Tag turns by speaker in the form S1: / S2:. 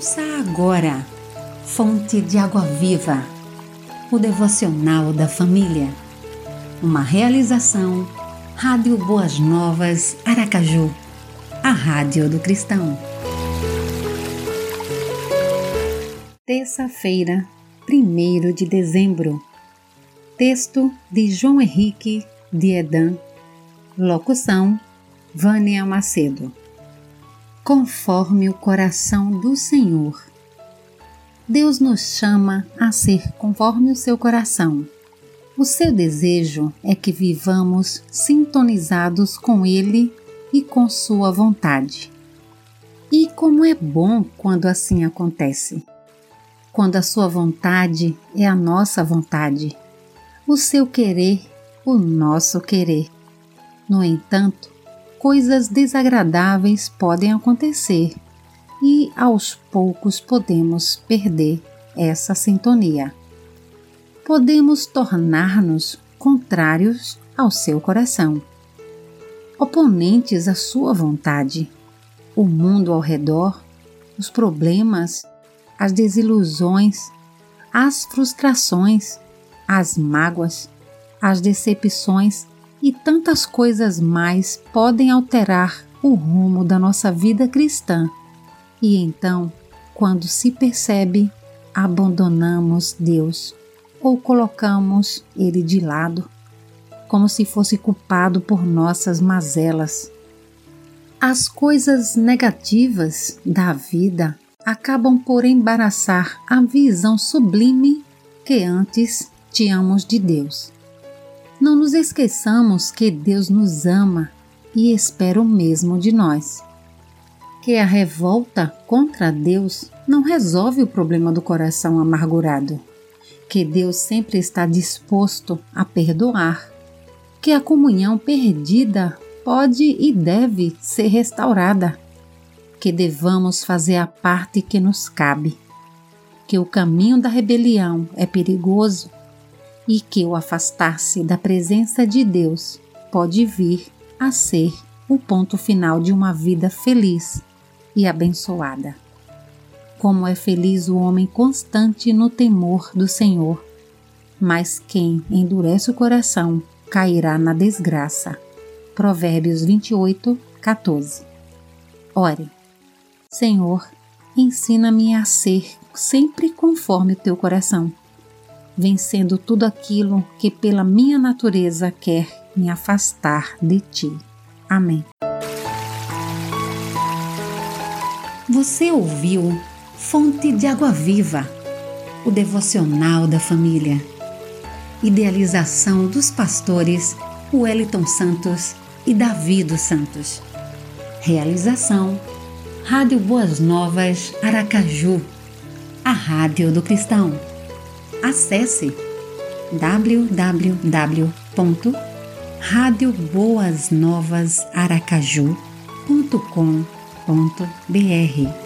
S1: Ouça agora, Fonte de Água Viva, o devocional da família. Uma realização, Rádio Boas Novas, Aracaju, a Rádio do Cristão. Terça-feira, 1 de dezembro. Texto de João Henrique de Edan. Locução: Vânia Macedo conforme o coração do Senhor. Deus nos chama a ser conforme o seu coração. O seu desejo é que vivamos sintonizados com Ele e com Sua vontade. E como é bom quando assim acontece! Quando a Sua vontade é a nossa vontade, o seu querer, o nosso querer. No entanto, coisas desagradáveis podem acontecer e aos poucos podemos perder essa sintonia. Podemos tornar-nos contrários ao seu coração, oponentes à sua vontade. O mundo ao redor, os problemas, as desilusões, as frustrações, as mágoas, as decepções e tantas coisas mais podem alterar o rumo da nossa vida cristã. E então, quando se percebe, abandonamos Deus ou colocamos Ele de lado, como se fosse culpado por nossas mazelas. As coisas negativas da vida acabam por embaraçar a visão sublime que antes tínhamos de Deus. Não nos esqueçamos que Deus nos ama e espera o mesmo de nós. Que a revolta contra Deus não resolve o problema do coração amargurado. Que Deus sempre está disposto a perdoar. Que a comunhão perdida pode e deve ser restaurada. Que devamos fazer a parte que nos cabe. Que o caminho da rebelião é perigoso e que o afastar-se da presença de Deus pode vir a ser o ponto final de uma vida feliz e abençoada. Como é feliz o homem constante no temor do Senhor, mas quem endurece o coração cairá na desgraça. Provérbios 28, 14. Ore, Senhor, ensina-me a ser sempre conforme o teu coração vencendo tudo aquilo que pela minha natureza quer me afastar de ti. Amém. Você ouviu Fonte de Água Viva, o devocional da família. Idealização dos pastores Wellington Santos e Davi dos Santos. Realização Rádio Boas Novas Aracaju, a Rádio do Cristão acesse www.radioboasnovasaracaju.com.br